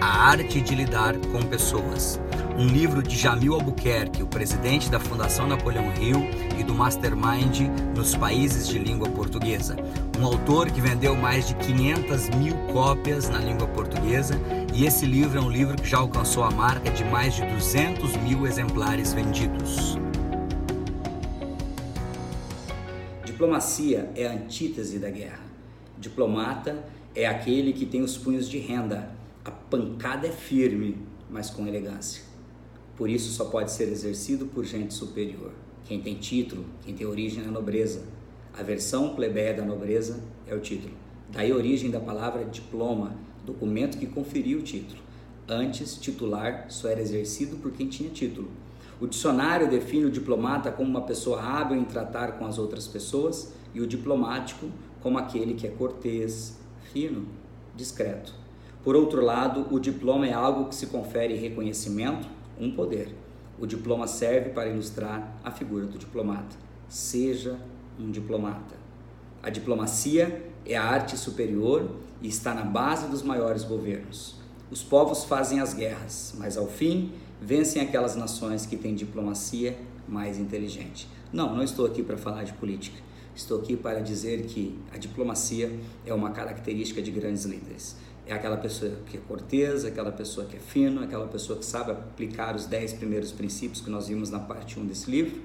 A Arte de Lidar com Pessoas. Um livro de Jamil Albuquerque, o presidente da Fundação Napoleão Hill e do Mastermind nos países de língua portuguesa. Um autor que vendeu mais de 500 mil cópias na língua portuguesa e esse livro é um livro que já alcançou a marca de mais de 200 mil exemplares vendidos. Diplomacia é a antítese da guerra. Diplomata é aquele que tem os punhos de renda. A pancada é firme, mas com elegância. Por isso só pode ser exercido por gente superior. Quem tem título, quem tem origem na nobreza. A versão plebeia da nobreza é o título. Daí a origem da palavra diploma, documento que conferiu o título. Antes, titular só era exercido por quem tinha título. O dicionário define o diplomata como uma pessoa hábil em tratar com as outras pessoas e o diplomático como aquele que é cortês, fino, discreto. Por outro lado, o diploma é algo que se confere reconhecimento, um poder. O diploma serve para ilustrar a figura do diplomata. Seja um diplomata. A diplomacia é a arte superior e está na base dos maiores governos. Os povos fazem as guerras, mas ao fim vencem aquelas nações que têm diplomacia mais inteligente. Não, não estou aqui para falar de política. Estou aqui para dizer que a diplomacia é uma característica de grandes líderes. É aquela pessoa que é cortesa, aquela pessoa que é fino, aquela pessoa que sabe aplicar os dez primeiros princípios que nós vimos na parte 1 desse livro,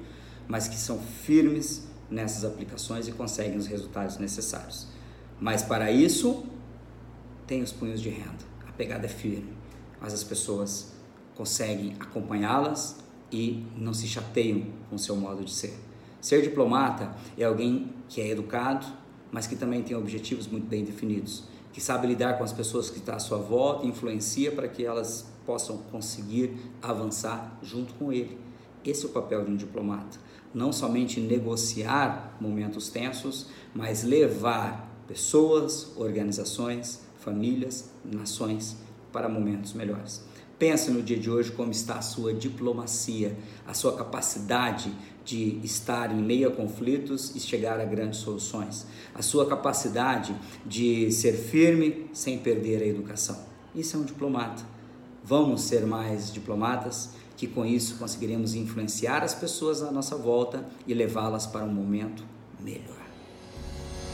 mas que são firmes nessas aplicações e conseguem os resultados necessários. Mas para isso, tem os punhos de renda. A pegada é firme, mas as pessoas conseguem acompanhá-las e não se chateiam com o seu modo de ser. Ser diplomata é alguém que é educado, mas que também tem objetivos muito bem definidos, que sabe lidar com as pessoas que estão à sua volta influencia para que elas possam conseguir avançar junto com ele. Esse é o papel de um diplomata. Não somente negociar momentos tensos, mas levar pessoas, organizações, famílias, nações para momentos melhores. Pense no dia de hoje como está a sua diplomacia, a sua capacidade de estar em meio a conflitos e chegar a grandes soluções, a sua capacidade de ser firme sem perder a educação. Isso é um diplomata. Vamos ser mais diplomatas, que com isso conseguiremos influenciar as pessoas à nossa volta e levá-las para um momento melhor.